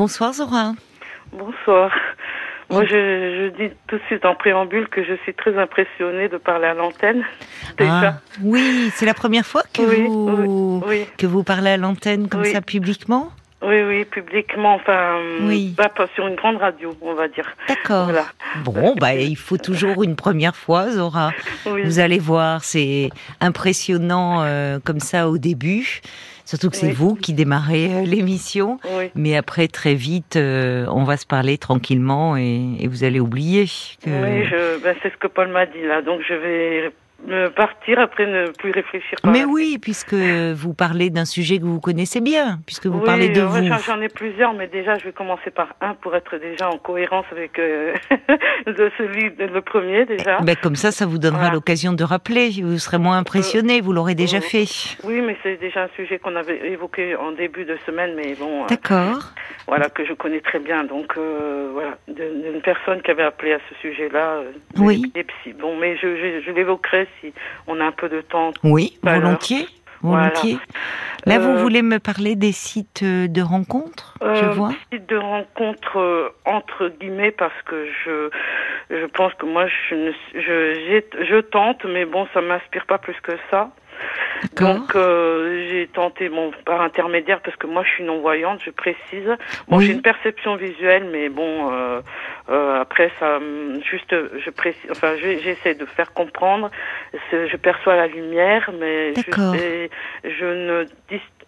Bonsoir Zora. Bonsoir. Moi, je, je, dis tout de suite en préambule que je suis très impressionnée de parler à l'antenne. Ah, oui, c'est la première fois que, oui, vous, oui, que vous parlez à l'antenne comme ça publiquement? Oui, oui, publiquement, enfin, Oui. pas, sur une grande radio, on va dire. D'accord. Voilà. Bon, bah, il faut toujours une première fois, Zora. Vous allez voir, c'est impressionnant euh, comme ça au début. Surtout que c'est vous qui démarrez euh, l'émission. Oui. Mais après, très vite, euh, on va se parler tranquillement et, et vous allez oublier que... Oui, je, ben, c'est ce que Paul m'a dit là, donc je vais partir après ne plus réfléchir. Mais oui, puisque vous parlez d'un sujet que vous connaissez bien, puisque vous Oui, parlez de vous. j'en- ai plusieurs, mais déjà, je vais commencer par un pour être déjà en cohérence avec euh, de celui de le premier déjà. Ben, comme ça, ça vous donnera Voilà. l'occasion de rappeler. Vous serez moins impressionné, vous l'aurez déjà euh, fait. Oui, mais c'est déjà un sujet qu'on avait évoqué en début de semaine, mais bon, euh, D'accord. voilà que je connais très bien. Donc euh, voilà, d'une personne qui avait appelé à ce sujet-là, euh, Oui. Bon, mais je, je, je l'évoquerai si on a un peu de temps. Oui, volontiers. Volontiers. Là, vous Euh, voulez me parler des sites euh, de rencontres, je Euh, vois. site de rencontre euh, entre guillemets parce que je je pense que moi je je je tente mais bon ça m'inspire pas plus que ça. Donc euh, j'ai tenté bon par intermédiaire parce que moi je suis non voyante, je précise. Bon Oui. j'ai une perception visuelle mais bon euh, euh, après ça hum, juste je précise enfin j'essaie de faire comprendre je perçois la lumière mais je, ne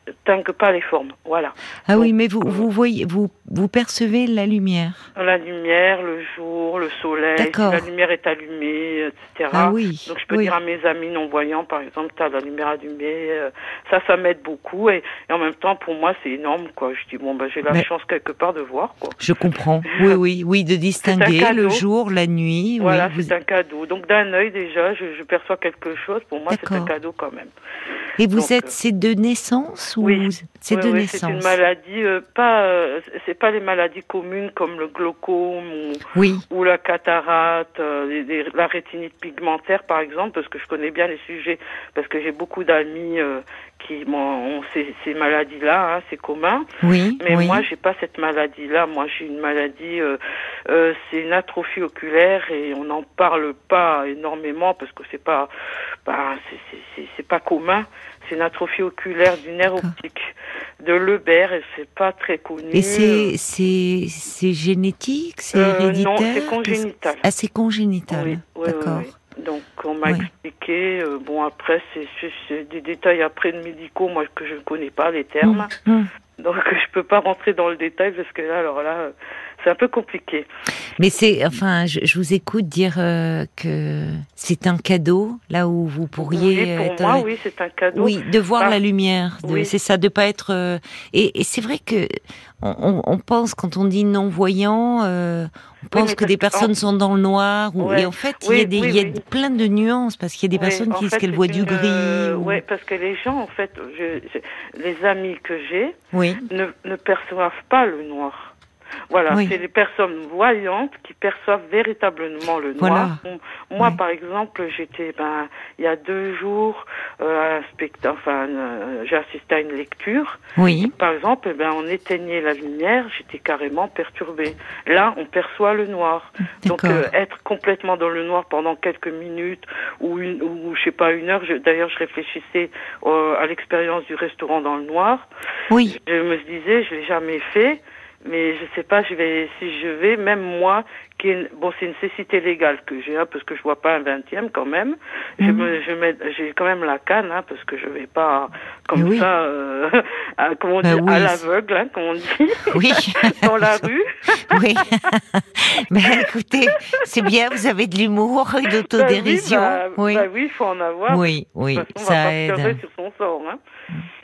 distingue pas les formes. Voilà. Ah oui, mais vous, vous voyez, vous, vous percevez la lumière. La lumière, le jour, le soleil, si la lumière est allumée, etc. Ah oui. Donc je peux oui. dire à mes amis non-voyants, par exemple, t'as la lumière allumée, euh, ça, ça m'aide beaucoup. Et, et en même temps, pour moi, c'est énorme, quoi. Je dis, bon, ben, j'ai la Mais- chance quelque part de voir, quoi. Je comprends. Oui, oui, oui, de distinguer le jour, la nuit. Voilà, oui, vous- c'est un cadeau. Donc d'un œil, déjà, je, je perçois quelque chose. Pour moi, c'est un cadeau quand même. Et vous donc, êtes, euh, c'est de naissance ou oui. C'est Ouais, de ouais, naissance. C'est une maladie, euh, pas, euh, c'est pas les maladies communes comme le glaucome ou, Oui, ou la cataracte, euh, les- les- la rétinite pigmentaire par exemple, parce que je connais bien les sujets, parce que j'ai beaucoup d'amis euh, qui bon, ont ces, ces maladies-là, hein, c'est commun. oui, Mais oui. moi, j'ai pas cette maladie-là. Moi, j'ai une maladie, euh, euh, c'est une atrophie oculaire et on n'en parle pas énormément parce que c'est pas, bah, c'est- pas commun. C'est une atrophie oculaire du nerf optique de Lebert et c'est pas très connu. Et c'est c'est c'est génétique, c'est Euh, héréditaire? non, c'est congénital. Ah, c'est congénital. Oui, oui, D'accord. Donc on m'a Oui. expliqué. euh, bon après c'est c'est- c'est des détails après de médicaux moi que je ne connais pas les termes. Hum, hum. Donc je peux pas rentrer dans le détail parce que là alors là c'est un peu compliqué. Mais c'est, enfin, je, je vous écoute dire euh, que c'est un cadeau là où vous pourriez oui, pour être. moi oui c'est un cadeau. Oui, de voir Ah, la lumière, de- oui. c'est ça, de pas être. euh, et et c'est vrai que on, on- pense quand on dit non voyant, euh, on pense que des personnes sont dans le noir. Ou, Ouais. Et en fait, il y Oui, a des, oui, il y a oui. plein de nuances parce qu'il y a des Oui, personnes qui disent qu'elles voient du gris. euh, ou- ouais, parce que les gens en fait, je, je- les amis que j'ai Oui, ne, ne perçoivent pas le noir. Voilà, Oui. c'est les personnes voyantes qui perçoivent véritablement le noir. Moi, Oui. par exemple, j'étais, ben, il y a deux jours, euh, à un spectacle, enfin, euh, j'ai assisté à une lecture. oui, Par exemple, eh ben, on éteignait la lumière, j'étais carrément perturbée. Là, on perçoit le noir. Donc, euh, être complètement dans le noir pendant quelques minutes ou une, ou je sais pas une heure. D'ailleurs, je réfléchissais euh, à l'expérience du restaurant dans le noir. oui, Je me disais, je l'ai jamais fait, mais je sais pas, je vais, si je vais, même moi, qui est, bon, c'est une cécité légale que j'ai, hein, parce que je vois pas un vingtième quand même. Je Mhm. me, je mets, j'ai quand même la canne, hein, parce que je vais pas comme oui. ça, euh, à, comme on Bah dit, oui, à l'aveugle, hein, comme on dit, oui, dans la rue. oui. Mais écoutez, c'est bien, vous avez de l'humour et d'autodérision. Oui, bah, oui, oui, il faut en avoir. oui, oui, De toute façon, on ça va pas aide. pleurer sur son sort. Hein.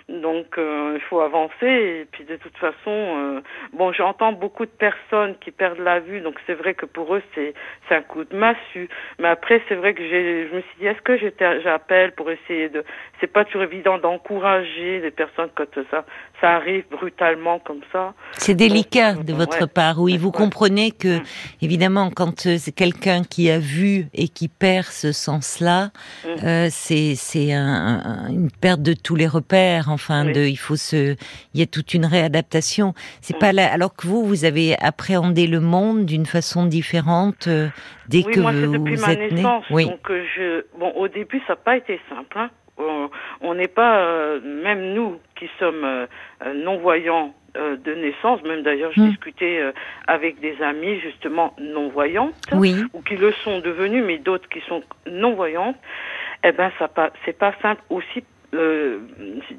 Donc, euh, il faut avancer. Et puis, de toute façon, euh, bon, j'entends beaucoup de personnes qui perdent la vue. Donc, c'est vrai que pour eux, c'est c'est un coup de massue. Mais après, c'est vrai que j'ai, je me suis dit, est-ce que j'appelle pour essayer de... C'est pas toujours évident d'encourager les personnes quand ça ça arrive brutalement comme ça. C'est délicat de votre part. Oui, vous comprenez que, mm. évidemment, quand euh, c'est quelqu'un qui a vu et qui perd ce sens-là, mm. euh, c'est c'est un, une perte de tous les repères. Enfin, de, il faut se, il y a toute une réadaptation. C'est mm. pas là, alors que vous, vous avez appréhendé le monde d'une façon différente euh, dès oui, que moi, vous, depuis vous ma êtes né. naissance, Oui. Donc, euh, je, bon, au début, ça n'a pas été simple. Hein. On- n'est pas, euh, même nous qui sommes euh, euh, non-voyants euh, de naissance, même d'ailleurs, j'ai Mm. discuté euh, avec des amis justement non-voyantes, Oui. ou qui le sont devenus, mais d'autres qui sont non-voyantes, eh ben, ça pas, c'est pas simple aussi,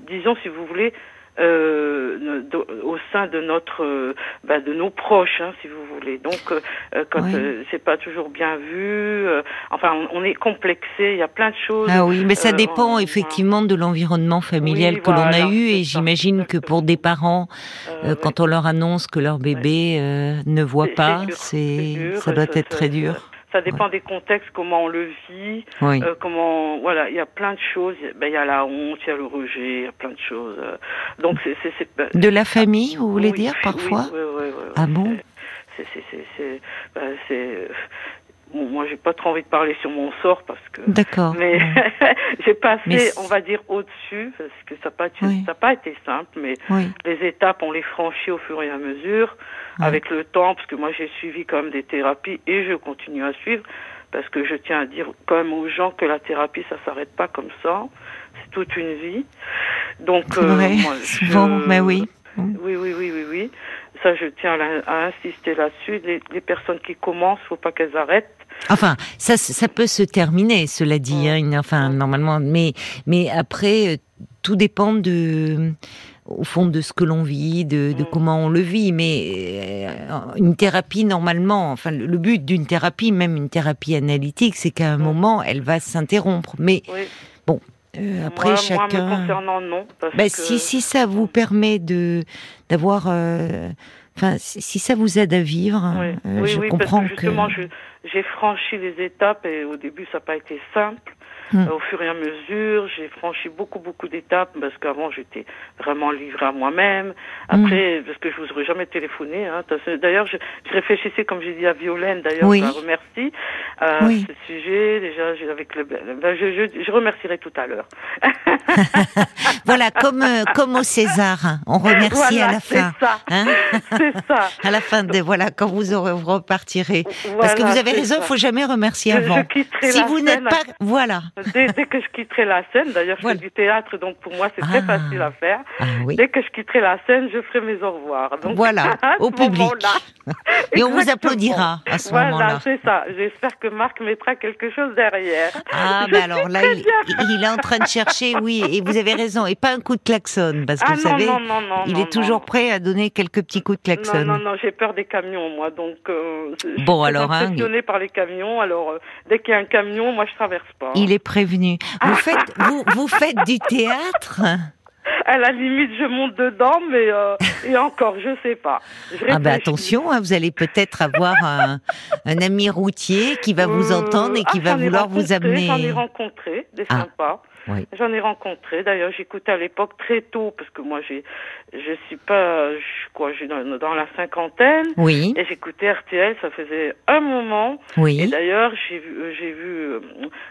disons, si vous voulez, euh, au sein de notre, euh, bah, de nos proches, hein, si vous voulez. Donc, euh, euh, quand Oui. c'est pas toujours bien vu, euh, enfin, on, on est complexé. Il y a plein de choses. Ah oui, mais ça dépend on- effectivement de l'environnement familial Oui, que l'on a eu et j'imagine que pour des parents, quand on leur annonce que leur bébé euh, ne voit pas, c'est ça doit être très dur. Ça dépend des contextes, comment on le vit, Oui. euh, comment, voilà, il y a plein de choses. Ben, il y a la honte, il y a le rejet, il y a plein de choses. Donc, c'est, c'est, c'est, ben, De la famille, vous voulez oui, dire parfois oui, oui, oui, oui, Ah bon c'est, bon, moi, j'ai pas trop envie de parler sur mon sort parce que. D'accord. Mais j'ai passé, Mais on va dire, au-dessus, parce que ça n'a pas, été- Oui. ça a pas été simple, mais Oui. les étapes, on les franchit au fur et à mesure, avec le temps, parce que moi j'ai suivi quand même des thérapies et je continue à suivre, parce que je tiens à dire quand même aux gens que la thérapie, ça s'arrête pas comme ça, c'est toute une vie. Donc, moi, je- souvent, mais oui. Oui, oui, oui, oui, oui. Ça, je tiens à, insister là-dessus. Les, les personnes qui commencent, faut pas qu'elles arrêtent. Enfin, ça, ça peut se terminer, cela dit. Hein, enfin, normalement, mais mais après, euh, tout dépend de, au fond, de ce que l'on vit, de, de Mm. comment on le vit. Mais euh, une thérapie, normalement, enfin, le, le but d'une thérapie, même une thérapie analytique, c'est qu'à un Mm. moment, elle va s'interrompre. Mais Oui. Euh, après, moi, chacun. moi, me concernant, non. Parce Ben, que... si, si ça vous permet de d'avoir, euh, enfin, si, si ça vous aide à vivre, Oui, euh, oui, je oui, comprends parce que justement, que. j'ai franchi les étapes et au début, ça n'a pas été simple. Hmm. Euh, au fur et à mesure, j'ai franchi beaucoup, beaucoup d'étapes parce qu'avant, j'étais vraiment livrée à moi-même. Après, parce que je vous aurais jamais téléphoné. Hein, D'ailleurs, je, je réfléchissais, comme j'ai dit à Violaine, d'ailleurs, Oui. je la remercie à Oui. ce sujet. Déjà, avec le, ben, je, je, je remercierai tout à l'heure. Voilà, comme euh, comme au César, hein, on remercie Voilà, à la c'est fin. ça. Hein C'est ça. à la fin de voilà quand vous aurez vous repartirez parce que Voilà, vous avez raison il faut jamais remercier avant si vous n'êtes pas voilà Dès, dès que je quitterai la scène, d'ailleurs, je Voilà. fais du théâtre, donc pour moi, c'est très Ah. facile à faire. ah oui Dès que je quitterai la scène, je ferai mes au revoir. Donc, Voilà, au public. et on vous applaudira à ce Voilà, moment-là c'est ça. J'espère que Marc mettra quelque chose derrière. ah Je ben sais alors là il, est en train de chercher oui et vous avez raison et pas un coup de klaxon parce que Ah vous non, savez non, non, non. il est toujours prêt à donner quelques petits coups de klaxon Non, non, non, j'ai peur des camions, moi. Donc, euh, je suis Bon, très alors, hein, impressionnée par les camions. Alors, euh, dès qu'il y a un camion, moi, je traverse pas. il est prévenu vous faites vous vous faites du théâtre? À la limite, je monte dedans, mais euh, et encore, je sais pas. Je Ah réfléchis. attention, hein, vous allez peut-être avoir un, un ami routier qui va vous Euh, entendre et qui ah, va vouloir vous amener. J'en ai rencontré, des Ah, sympas. Oui. J'en ai rencontré. D'ailleurs, j'écoutais à l'époque très tôt, parce que moi, j'ai, je suis pas, je, quoi, j'ai dans, dans la cinquantaine, Oui, et j'écoutais RTL, ça faisait un moment. Et oui. d'ailleurs, j'ai vu, euh, j'ai vu, euh,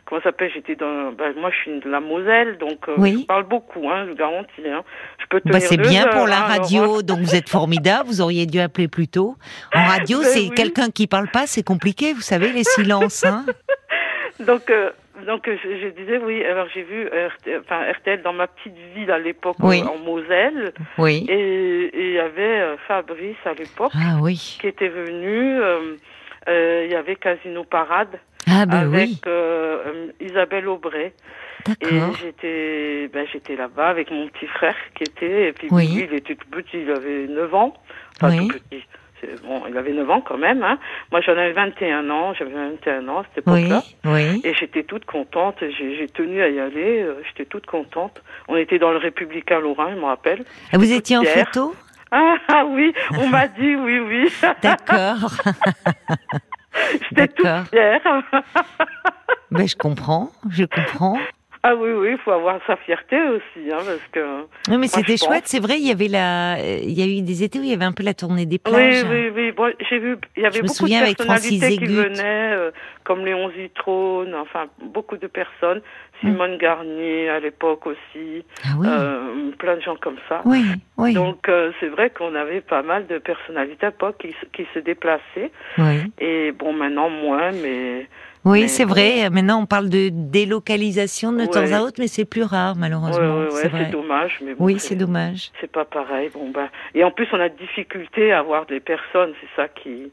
comment ça s'appelle, j'étais dans, ben, moi, je suis de la Moselle, donc euh, Oui. je parle beaucoup, hein, je vous garantis. Hein. Je peux Bah, tenir c'est deux bien heures, pour la hein, alors, radio, donc vous êtes formidable, vous auriez dû appeler plus tôt. En radio, Ben c'est oui. quelqu'un qui parle pas, c'est compliqué, vous savez, les silences. Hein Donc, euh, donc euh, je, je disais oui. Alors j'ai vu RTL, enfin RTL dans ma petite ville à l'époque Oui. euh, en Moselle, oui. et il y avait euh, Fabrice à l'époque Ah oui. qui était venu. euh, euh, Il y avait Casino Parade Ah ben avec euh, euh, Isabelle Aubray. Et j'étais, ben j'étais là-bas avec mon petit frère qui était, et puis Oui. lui, il était tout petit, il avait 9 ans, enfin Oui. tout petit. Bon, il avait 9 ans quand même. Hein. Moi, j'en avais 21 ans, j'avais 21 ans à cette époque-là. oui. Et j'étais toute contente, j'ai tenu à y aller, euh, j'étais toute contente. On était dans le Républicain Lorrain, je me rappelle. Ah, Vous étiez en photo Ah, ah oui, on m'a dit oui, oui. D'accord. J'étais toute fière. Ben je comprends, je comprends. Ah oui, oui, il faut avoir sa fierté aussi, hein, parce que. Oui, mais c'était chouette, c'est vrai. Il y avait la, il y a eu des étés où il y avait un peu la tournée des plages. Oui, oui, oui. j'ai vu, il y avait beaucoup de personnalités qui venaient, euh, comme Léon Zitrone, enfin beaucoup de personnes. Simone Garnier à l'époque aussi, ah oui. euh, plein de gens comme ça. Oui, oui. Donc euh, c'est vrai qu'on avait pas mal de personnalités à l'époque qui, qui se déplaçaient. Oui. Et bon, maintenant moins, mais oui, c'est vrai. Maintenant, on parle de délocalisation de temps à autre, mais c'est plus rare, malheureusement. c'est dommage. Mais oui, c'est dommage. C'est pas pareil. Bon, ben, et en plus, on a de difficulté à avoir des personnes. C'est ça qui,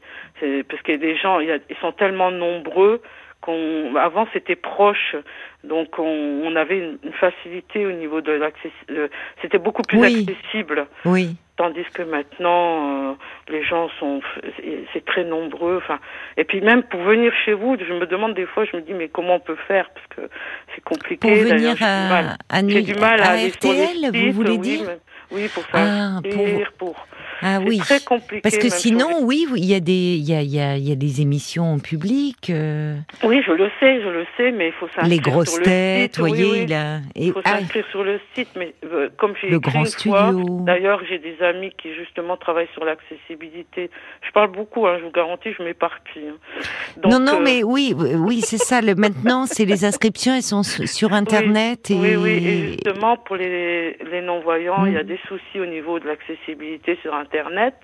parce qu'il y a des gens, ils sont tellement nombreux qu'on, avant, c'était proche. Donc, on, avait une, facilité au niveau de l'accès. C'était beaucoup plus accessible. Oui tandis que maintenant euh, les gens sont c'est très nombreux enfin et puis même pour venir chez vous je me demande des fois je me dis mais comment on peut faire? Parce que c'est compliqué pour venir à, à, du mal à, RTL vous voulez dire? Oui, pour ça ah, pour... pour ah oui. Très compliqué. Parce que sinon, oui, il y a des, il y a, il y a, il y a des émissions en public. Euh... Oui, je le sais, je le sais, mais il faut s'inscrire Les grosses sur têtes, vous voyez, oui, là. Il faut ah, s'inscrire sur le site, mais euh, comme j'ai le grand studio. D'ailleurs, j'ai des amis qui justement travaillent sur l'accessibilité. Je parle beaucoup, hein, je vous garantis, je m'éparpille. Hein. Non, non, euh... mais oui, oui, c'est ça. Le, maintenant, c'est les inscriptions, elles sont sur Internet. Oui, et... oui, oui, et justement pour les, les non-voyants, il y a mm. Des soucis au niveau de l'accessibilité sur Internet.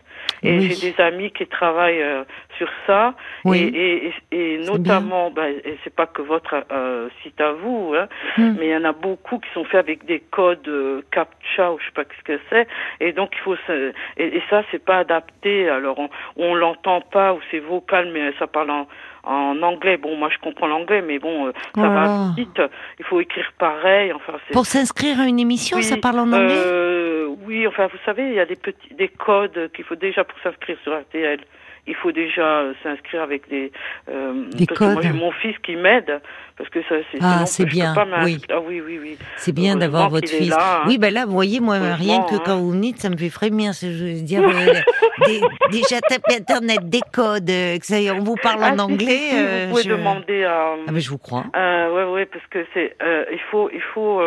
Et j'ai des amis qui travaillent euh, sur ça. Et, et, et, notamment, ben, c'est pas que votre euh, site à vous, hein, hmm. mais il y en a beaucoup qui sont faits avec des codes euh, CAPTCHA ou je sais pas ce que c'est. Et donc il faut et, et, ça c'est pas adapté. Alors on, on l'entend pas ou c'est vocal, mais ça parle en en anglais. Bon, moi je comprends l'anglais, mais bon, euh, ça va vite. Il faut écrire pareil. Enfin, pour s'inscrire à une émission, ça parle en anglais? Euh, oui, enfin, vous savez, il y a des petits, des codes qu'il faut déjà pour s'inscrire sur RTL il faut déjà euh, s'inscrire avec des, euh, des codes. moi j'ai mon fils qui m'aide parce que ça c'est ah c'est bien oui. Ah, oui oui oui c'est bien d'avoir votre fils hein. oui ben là vous voyez moi rien que quand hein. vous venez ça me fait frémir je veux dire euh, déjà taper internet des codes ça, on vous parle en ah, anglais vous pouvez demander à ah ben je vous crois ouais ouais parce que c'est il faut il faut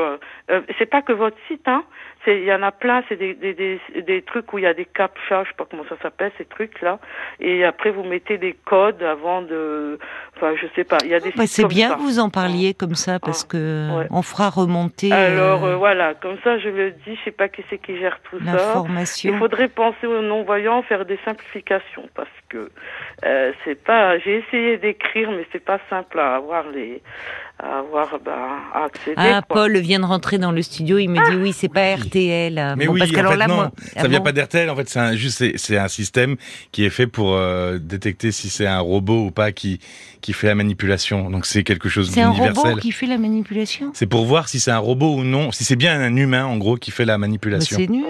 c'est pas que votre site hein il y en a plein, c'est des, des, des, des, trucs où il y a des captcha, je sais pas comment ça s'appelle, ces trucs-là. Et après, vous mettez des codes avant de, enfin, je sais pas, il y a des. Bah, c'est bien que vous en parliez comme ça parce que on fera remonter. Alors euh, euh, voilà, comme ça, je le dis, je sais pas qui c'est qui gère tout ça. Il faudrait penser aux non-voyants, faire des simplifications parce que euh, c'est pas. J'ai essayé d'écrire, mais c'est pas simple à avoir les à avoir bah, à accéder. Ah, Paul vient de rentrer dans le studio, il me dit oui, c'est pas RTL. Mais oui, parce en fait, là, non, ça ah vient pas d'RTL. En fait, c'est un, juste c'est un système qui est fait pour euh, détecter si c'est un robot ou pas qui qui fait la manipulation. Donc c'est quelque chose d'universel. C'est un robot qui fait la manipulation? C'est pour voir si c'est un robot ou non, si c'est bien un humain en gros qui fait la manipulation. c'est nul.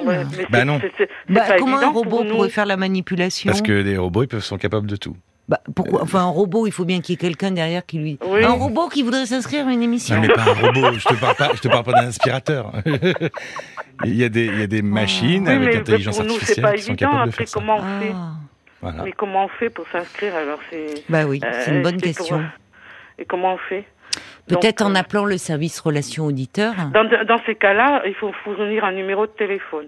bah non. Bah, comment un robot pourrait faire la manipulation? Parce que les robots ils peuvent, sont capables de tout. Bah, pourquoi Enfin, un robot, il faut bien qu'il y ait quelqu'un derrière qui lui. Un robot qui voudrait s'inscrire à une émission. Non, mais pas un robot. Je te parle pas. Je te parle pas d'un aspirateur. il y a des, il y a des machines avec intelligence artificielle pas qui sont capables de faire comment On fait ah. voilà. Mais comment on fait pour s'inscrire alors c'est. Bah oui, c'est une bonne euh, question. Et comment on fait Peut-être en euh, appelant le service relations auditeurs. Dans, dans ces cas-là, il faut fournir un numéro de téléphone.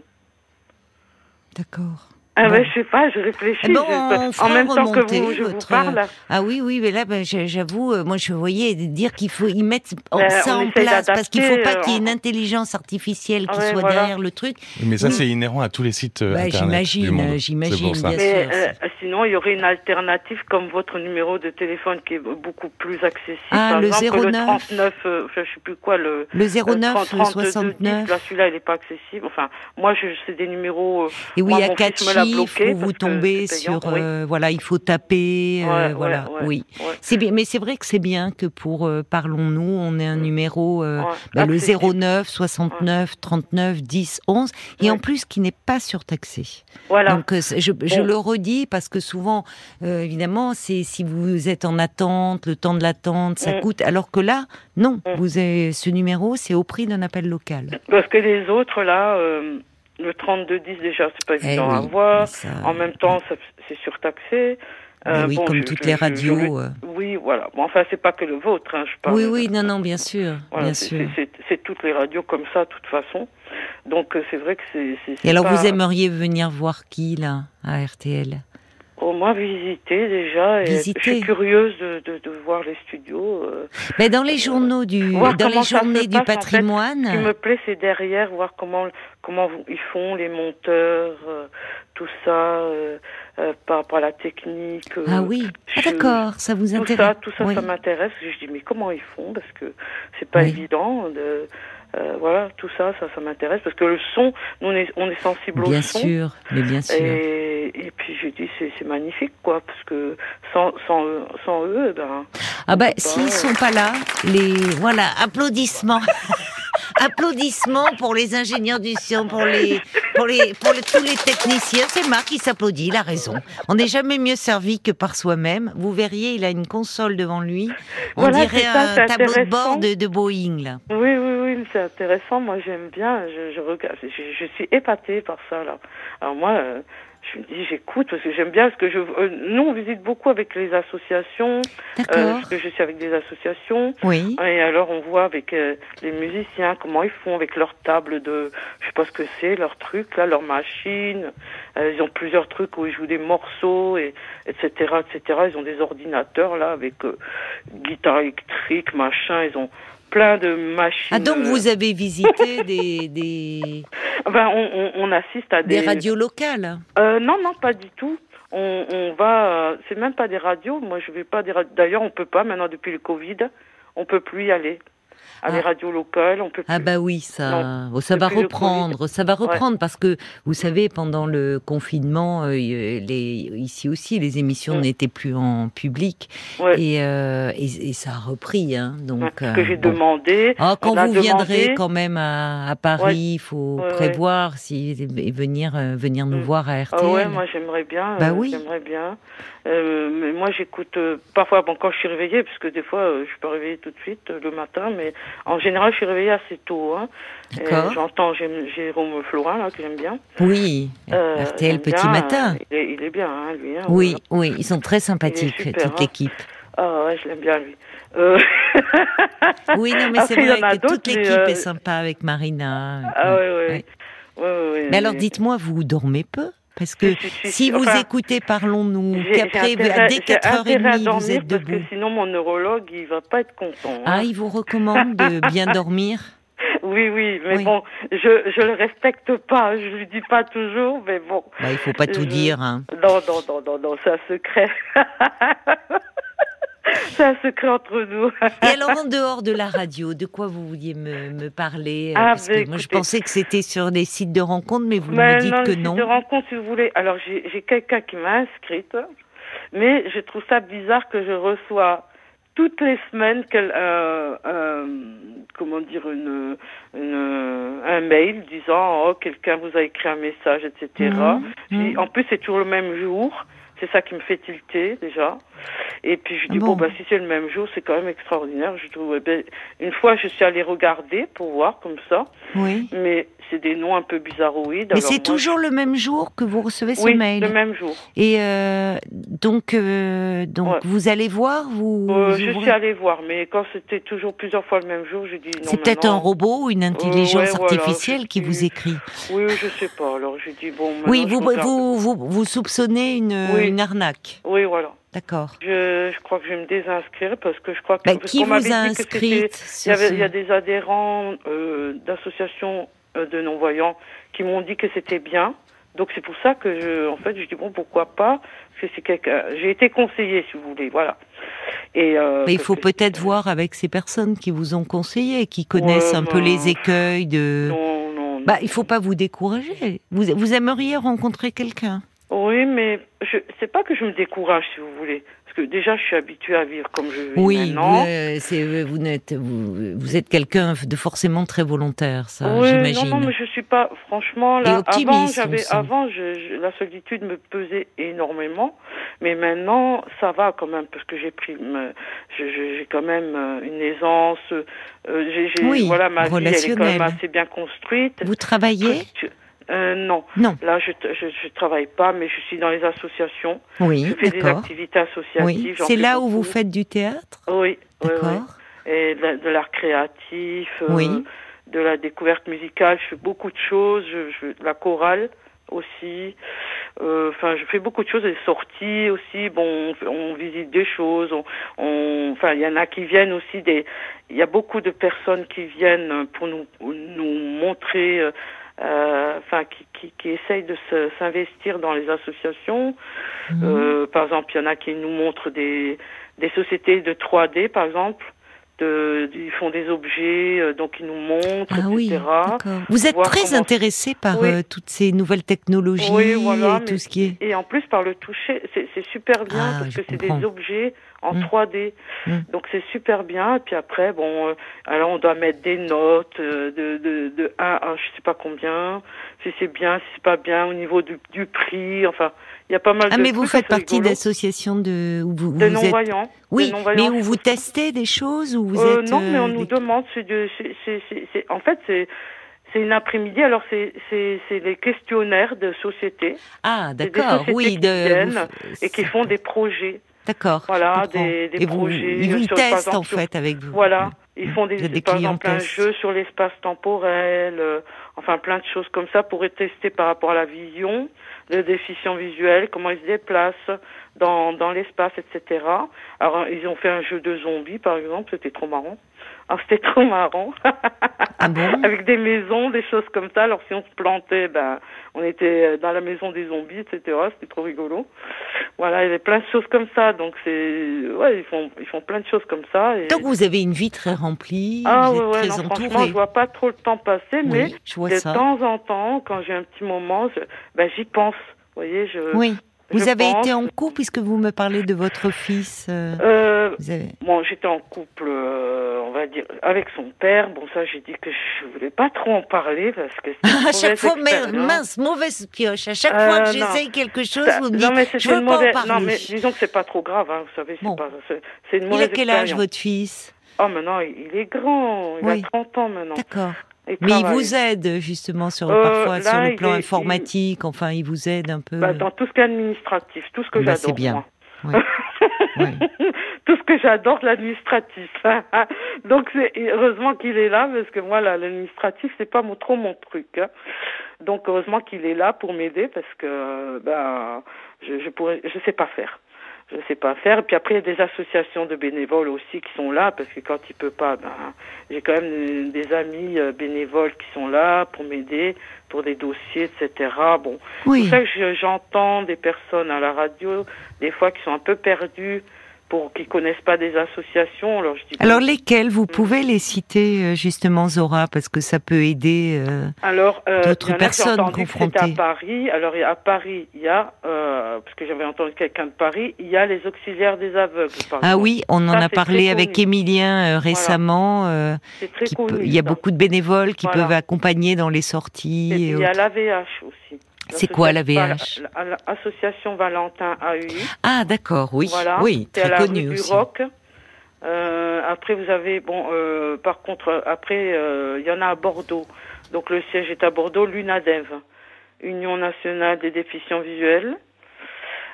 D'accord. Ah ben, je sais pas, je réfléchis. Bon, en même temps que vous, je vous parle. Ah oui, oui, mais là, ben, j'avoue, euh, moi, je voyais dire qu'il faut y mettre ben, ça en place parce qu'il faut pas qu'il y ait une intelligence artificielle qui soit derrière le truc. Mais ça, c'est inhérent à tous les sites euh, internet. J'imagine, j'imagine. Mais euh, sinon, il y aurait une alternative comme votre numéro de téléphone qui est beaucoup plus accessible. Ah, Par le exemple, 09. Le 39, je sais plus quoi, le. Le 09, le 69. là, celui-là, il n'est pas accessible. Enfin, moi, je, c'est des numéros. Et oui, à 4 chiffres où vous tombez sur, euh, voilà, il faut taper, euh, voilà, oui. C'est bien, mais c'est vrai que c'est bien que pour euh, Parlons-nous, on ait un numéro, bah, le 09 69 39 10 11, et en plus qui n'est pas surtaxé. Voilà. Donc je, je le redis parce que souvent, évidemment, c'est si vous êtes en attente, le temps de l'attente, ça mm. coûte, alors que là, non, mm. vous avez ce numéro, c'est au prix d'un appel local. Parce que les autres là le 3210 déjà c'est pas eh évident à voir. En même temps c'est surtaxé. oui, comme toutes les radios. oui, voilà. Bon, enfin, c'est pas que le vôtre, hein, je parle. Oui, oui, non, non, bien sûr, bien sûr. C'est toutes les radios comme ça, de toute façon. Donc, c'est vrai que c'est. Et alors, vous aimeriez venir voir qui là à RTL au moins visiter déjà. Et Je suis curieuse de, de, de voir les studios. Euh, Mais dans les journaux du, dans les journées du patrimoine. ce qui me plaît, c'est derrière voir comment comment ils font les monteurs, euh, tout ça, euh, euh, par rapport à la technique. ah oui, ah, d'accord, ça vous intéresse. Tout ça, tout ça, ça m'intéresse. Je dis mais comment ils font? Parce que c'est pas évident de euh, voilà, tout ça, ça, ça m'intéresse parce que le son, nous on est, on est sensible au son. Bien sûr, mais bien sûr. Et, et puis j'ai dit c'est magnifique quoi, parce que sans, sans, sans eux, ben. Ah ben s'ils sont pas là, les voilà, applaudissements. Applaudissements pour les ingénieurs du son, pour les, pour les, pour tous les techniciens. C'est Marc qui s'applaudit, il a raison. On n'est jamais mieux servi que par soi-même. Vous verriez, il a une console devant lui. On dirait un tableau de bord de, Boeing, là. Oui, oui, oui, c'est intéressant. Moi, j'aime bien. Je, je, regarde, je, suis épatée par ça, là. Alors moi, euh, je me dis j'écoute parce que j'aime bien ce que je euh, nous on visite beaucoup avec les associations euh, parce que je suis avec des associations. Oui. Et alors on voit avec euh, les musiciens comment ils font avec leur table de je sais pas ce que c'est leur truc là leur machine. Euh, ils ont plusieurs trucs où ils jouent des morceaux et etc etc ils ont des ordinateurs là avec guitare électrique machin. Ils ont plein de machines. Ah donc vous avez visité des, des... Ben, on, on, assiste à des... Des radios locales euh, Non, non, pas du tout. On, on va... Euh, c'est même pas des radios. Moi, je vais pas des D'ailleurs, on peut pas, maintenant, depuis le Covid, on peut plus y aller à ah. radios locales. On peut ah bah oui, ça, ça va reprendre, ça va reprendre parce que vous savez, pendant le confinement, euh, les, ici aussi, les émissions n'étaient plus en public et, euh, et, et, ça a repris. Hein, donc, ce que j'ai euh, demandé. Ah, quand vous viendrez quand même à, à Paris, il faut prévoir si venir venir nous mm. voir à RTL. Ah ouais, moi j'aimerais bien. Bah oui. J'aimerais bien. Euh, mais moi, j'écoute euh, parfois, bon, quand je suis réveillée, parce que des fois, euh, je peux réveiller tout de suite le matin, mais en général, je suis réveillée assez tôt. Hein. J'entends Jérôme Florin, là, que j'aime bien. Oui, RTL Petit Matin. Il est, bien, hein, lui. Hein, oui, oui, ils sont très sympathiques, toute hein. l'équipe. Ah ouais, je l'aime bien, lui. oui, non, mais c'est vrai que toute l'équipe est sympa avec Marina. Ah oui, oui. Ouais, mais alors, dites-moi, vous dormez peu? Parce que si vous écoutez Parlons-nous, qu'après, dès 4h30, vous êtes debout. Parce que sinon, mon neurologue, il va pas être content. Hein. Ah, il vous recommande de bien dormir Oui, oui, mais bon, je je le respecte pas, je lui dis pas toujours, mais bon. Bah, il faut pas tout dire. Hein. Non, non, non, non, non, c'est un secret. C'est un secret entre nous. Et alors, en dehors de la radio, de quoi vous vouliez me, me parler ah, Parce que moi, je pensais que c'était sur des sites de rencontres, mais vous me dites que non. Sites de rencontres, si vous voulez. Alors, j'ai quelqu'un qui m'a inscrite, mais je trouve ça bizarre que je reçois toutes les semaines euh, euh, comment dire une, une, un mail disant oh quelqu'un vous a écrit un message etc. Mmh, mmh. En plus c'est toujours le même jour. C'est ça qui me fait tilter déjà. Et puis je dis, bon, bah, si c'est le même jour, c'est quand même extraordinaire. Je trouve, eh ben, une fois, je suis allée regarder pour voir comme ça. Oui. Mais c'est des noms un peu bizarroïdes. Mais c'est toujours le même jour que vous recevez ce mail le même jour. Et euh, donc, euh, donc vous allez voir vous, euh, Je suis allée voir, mais quand c'était toujours plusieurs fois le même jour, j'ai dit non. C'est peut-être un robot ou une intelligence artificielle qui vous écrit. Oui, je sais pas. Alors j'ai dit bon. Oui, vous, vous, vous, vous, soupçonnez une, une arnaque. Oui, voilà. D'accord. Je, je, crois que je vais me désinscrire parce que je crois que. Bah, qui vous a inscrit il, y a des adhérents euh, d'associations euh, de non-voyants qui m'ont dit que c'était bien. Donc c'est pour ça que je, en fait, je dis bon pourquoi pas? Parce que c'est quelqu'un. J'ai été conseillée si vous voulez, voilà. Et euh, Mais il faut peut-être voir avec ces personnes qui vous ont conseillé, qui connaissent un peu les écueils de. Non, non. Bah, il faut pas vous décourager. Vous, vous aimeriez rencontrer quelqu'un? Oui, mais je c'est pas que je me décourage, si vous voulez, parce que déjà je suis habituée à vivre comme je vis oui, maintenant. Oui, vous n'êtes vous, vous êtes quelqu'un de forcément très volontaire, ça, oui, j'imagine. Non, non, mais je suis pas franchement là. avant, j'avais avant, je, la solitude me pesait énormément, mais maintenant ça va quand même parce que j'ai pris, j'ai quand même euh, une aisance. Euh, j'ai, oui, voilà, ma vie elle est quand même assez bien construite. Vous travaillez euh, non. Non. Là, je, je, je travaille pas, mais je suis dans les associations. Oui, Je fais des d'accord. activités associatives. Oui. C'est là où vous faites du théâtre? Oui, oui, oui. D'accord. Et de, la- de l'art créatif, euh, Oui. de la découverte musicale. Je fais beaucoup de choses. Je, je la chorale aussi. Euh, Enfin, je fais beaucoup de choses. Des sorties aussi. Bon, on, on visite des choses. On, on- enfin, il y en a qui viennent aussi. Des, il y a beaucoup de personnes qui viennent pour nous nous montrer. Euh, enfin, qui, qui, qui essayent de s'investir dans les associations. Euh, par exemple, il y en a qui nous montrent des, des sociétés de 3D, par exemple. De, ils font des objets, euh, donc ils nous montrent, Ah oui, etc. d'accord. Vous êtes très intéressé par Oui. euh, toutes ces nouvelles technologies Oui, voilà, et tout ce qui est. Et en plus, par le toucher, c'est super bien Ah, parce que c'est des objets en Mm. 3D. Mm. Donc c'est super bien. Et puis après, bon, euh, alors on doit mettre des notes euh, de, de, de 1 à je sais pas combien, si c'est bien, si c'est pas bien, au niveau du, du prix. Enfin, il y a pas mal Ah, de mais vous faites partie d'associations de. Où vous, de vous êtes... non-voyants. Oui, non-voyants, mais où vous testez des choses ou vous Euh, êtes. non, mais on euh, nous demande, c'est de, c'est, c'est, en fait, c'est, c'est une après-midi. Alors c'est, c'est, c'est les questionnaires de sociétés Ah, d'accord, oui, qui de. viennent et qui font des projets. D'accord. Voilà, des, des et vous, projets. Ils vous sur- par testent en exemple, sur- fait avec vous. Voilà, ils font des, des par exemple un jeu sur l'espace temporel, euh, enfin plein de choses comme ça pour testé par rapport à la vision, le déficient visuel, comment ils se déplacent dans, dans l'espace, etc. Alors ils ont fait un jeu de zombies par exemple, c'était trop marrant. Alors c'était trop marrant. Ah bon Avec des maisons, des choses comme ça. Alors si on se plantait, ben on était dans la maison des zombies, etc. C'était trop rigolo. Voilà, il y avait plein de choses comme ça. Donc c'est, ouais, ils font, ils font plein de choses comme ça. Et... Donc vous avez une vie très remplie, ah vous ouais, êtes ouais, très non, franchement, je vois pas trop le temps passer, mais Oui, de ça. temps en temps, quand j'ai un petit moment, je- ben j'y pense. Vous voyez, je. Oui. Vous avez pense. été en couple puisque vous me parlez de votre fils. euh, Euh, avez- Bon, j'étais en couple, euh, on va dire, avec son père. Bon, ça, j'ai dit que je voulais pas trop en parler parce que À chaque fois, mais mince, mauvaise pioche. À chaque Euh, fois que non. j'essaye quelque chose, vous me non, dites, mais c'était je veux pas en parler. Non, mais disons que c'est pas trop grave, hein, vous savez, c'est Bon. pas, c'est, une Il mauvaise a quel âge votre fils? Oh, maintenant, il il est grand, il Oui. a 30 ans maintenant. D'accord. Mais il vous aide justement sur Euh, parfois sur le plan est- informatique. Enfin, il vous aide un peu. Bah, dans tout ce qui est administratif, tout ce que Bah, j'adore. c'est bien. tout ce que j'adore, l'administratif. Donc heureusement qu'il est là parce que moi l'administratif c'est pas mon- trop mon truc. hein. Donc heureusement qu'il est là pour m'aider parce que ben je je pourrais je sais pas faire. Je sais pas faire. Et puis après il y a des associations de bénévoles aussi qui sont là parce que quand il peut pas, ben j'ai quand même des amis euh, bénévoles qui sont là pour m'aider pour des dossiers, etc. Bon, Oui. c'est pour ça que je- j'entends des personnes à la radio, des fois qui sont un peu perdues, pour qui connaissent pas des associations. Alors je dis. Alors lesquels vous pouvez les citer euh, justement Zora parce que ça peut aider. euh, Alors, euh, d'autres personnes confrontées. à Paris. Alors à Paris, il y a, euh, parce que j'avais entendu quelqu'un de Paris, il y a les auxiliaires des aveugles. par Ah exemple. oui, on en a parlé avec. Émilien euh, récemment. euh, c'est très qui connu. peut- il y a beaucoup de bénévoles qui Voilà. peuvent accompagner dans les sorties. et il y a l'AVH aussi. C'est quoi la L'association- VH L'association Valentin AUI. Ah d'accord, oui, Voilà. oui, très la connu rue du aussi. Euh, après, vous avez, bon, euh, par contre, après, euh, il y en a à Bordeaux. Donc, le siège est à Bordeaux, l'UNADEV, Union nationale des déficients visuels.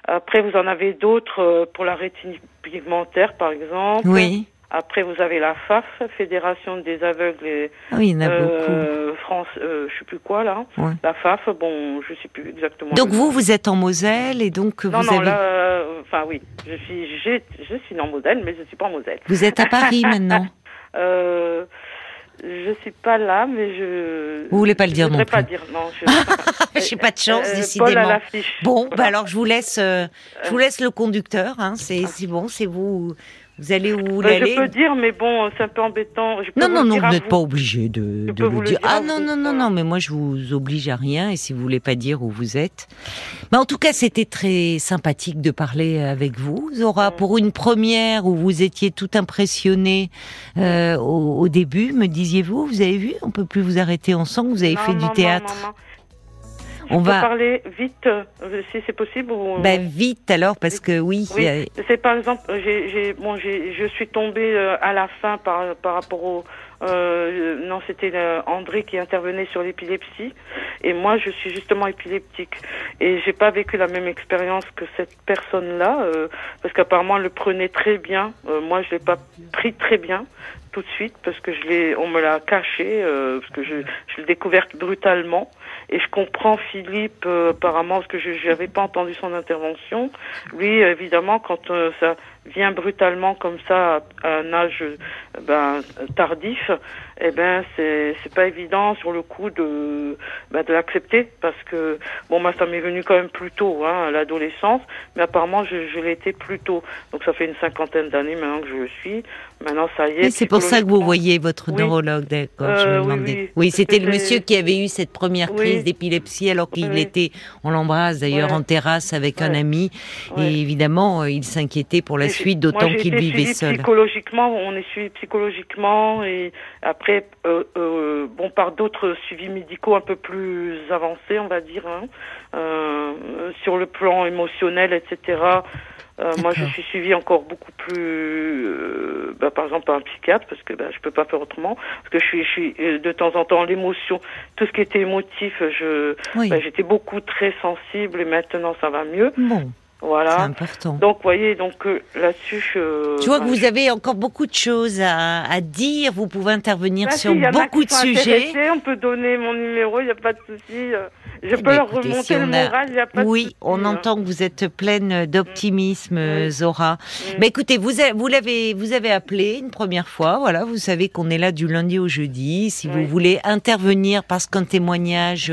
Après, vous en avez d'autres euh, pour la rétine pigmentaire, par exemple. Oui, Après, vous avez la FAF, Fédération des aveugles et Ah oui, il y en a beaucoup. euh, France, euh, je sais plus quoi là. Ouais. La FAF, bon, je sais plus exactement. Donc vous, vous êtes en Moselle et donc non, vous non, avez, là, euh, enfin oui, je suis, je suis en Moselle, mais je suis pas en Moselle. vous êtes à Paris maintenant. Euh, je suis pas là, mais je. Vous voulez pas le je dire non voudrais pas plus. dire non. Je, J'ai pas de chance, Euh, Paul à décidément. l'affiche. Bon, Voilà. bah alors je vous laisse, euh, je vous laisse le conducteur. Hein, c'est c'est bon, c'est vous. Vous allez où vous Ben, voulez je peux dire, mais bon, c'est un peu embêtant. Je peux Non, vous non, non, vous n'êtes pas obligé de, de le dire. Ah non, non, non, non, mais moi je vous oblige à rien et si vous voulez pas dire où vous êtes. Mais en tout cas, c'était très sympathique de parler avec vous, Zora, Mm. pour une première où vous étiez tout impressionné euh, au, au début, me disiez-vous. Vous avez vu, on peut plus vous arrêter ensemble. Vous avez Non, fait non, du théâtre. non. On va parler vite, euh, si c'est possible. Ou... bah, vite alors parce que oui. Oui, a- c'est par exemple, j'ai, j'ai, bon, j'ai, je suis tombée euh, à la fin par, par rapport au, Euh, non, c'était euh, André qui intervenait sur l'épilepsie. Et moi, je suis justement épileptique. Et j'ai pas vécu la même expérience que cette personne-là, euh, parce qu'apparemment, elle le prenait très bien. Euh, moi, je l'ai pas pris très bien tout de suite parce que je l'ai, on me l'a caché, parce que je, je l'ai découverte brutalement. Et je comprends Philippe apparemment parce que je n'avais pas entendu son intervention. Lui, évidemment, quand ça vient brutalement comme ça à un âge ben, tardif, eh ben c'est c'est pas évident sur le coup de ben, de l'accepter parce que bon moi ça m'est venu quand même plus tôt hein, à l'adolescence, mais apparemment je, je été plus tôt. Donc ça fait une cinquantaine d'années maintenant que je le suis. Maintenant ça y est. c'est pour ça que vous voyez votre neurologue, d'accord. je me euh, demandais. Oui, c'était le monsieur qui avait eu cette première crise d'épilepsie alors qu'il était, on l'embrasse d'ailleurs en terrasse avec un ami et évidemment il s'inquiétait pour la suite, d'autant qu'il vivait seul. Psychologiquement, on est suivi psychologiquement et après, euh, euh, bon, par d'autres suivis médicaux un peu plus avancés, on va dire, hein, euh, sur le plan émotionnel, etc. Euh, moi, je suis suivie encore beaucoup plus, euh, bah, par exemple, par un psychiatre, parce que bah, je peux pas faire autrement, parce que je suis, je suis de temps en temps l'émotion, tout ce qui était émotif, je, bah, j'étais beaucoup très sensible, et maintenant ça va mieux. Bon. Voilà. C'est important. Donc, voyez, donc euh, là-dessus. Euh, tu vois que vous avez encore beaucoup de choses à, à dire. Vous pouvez intervenir bah, sur beaucoup de sujets. On peut donner mon numéro, il n'y a pas de souci. Euh. Je eh peux ben, leur remonter le moral, il n'y a pas oui, de souci. Oui, on hein. entend que vous êtes pleine d'optimisme, Zora. Mais écoutez, vous, vous l'avez, vous avez appelé une première fois. Voilà, vous savez qu'on est là du lundi au jeudi. Si vous voulez intervenir parce qu'un témoignage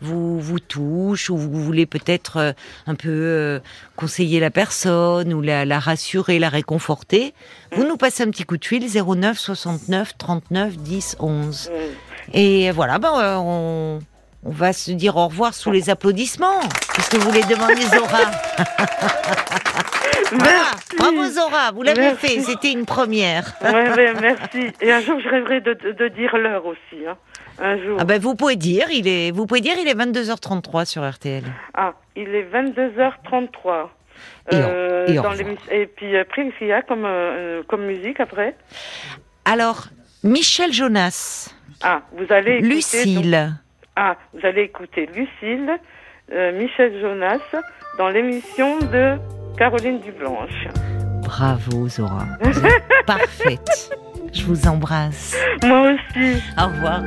vous vous touche ou vous voulez peut-être un peu conseiller la personne ou la, rassurer, la réconforter, vous nous passez un petit coup de fil 09 69 39 10 11. Et voilà, ben, euh, on, on va se dire au revoir sous les applaudissements, puisque vous les demandez Zora. voilà, bravo Zora, vous l'avez fait, c'était une première. ouais, merci. Et un jour, je rêverai de, de, dire l'heure aussi. Hein. Un jour. Ah ben, vous pouvez dire, il est, vous pouvez dire, il est 22h33 sur RTL. Ah, il est 22h33. Et, euh, et, puis après, il y a comme, euh, comme musique après Alors, Michel Jonas. Ah, vous allez écouter, Lucille. ah, vous allez écouter Lucille, euh, Michel Jonas, dans l'émission de Caroline Dublanche. Bravo Zora. parfaite. Je vous embrasse. Moi aussi. Au revoir.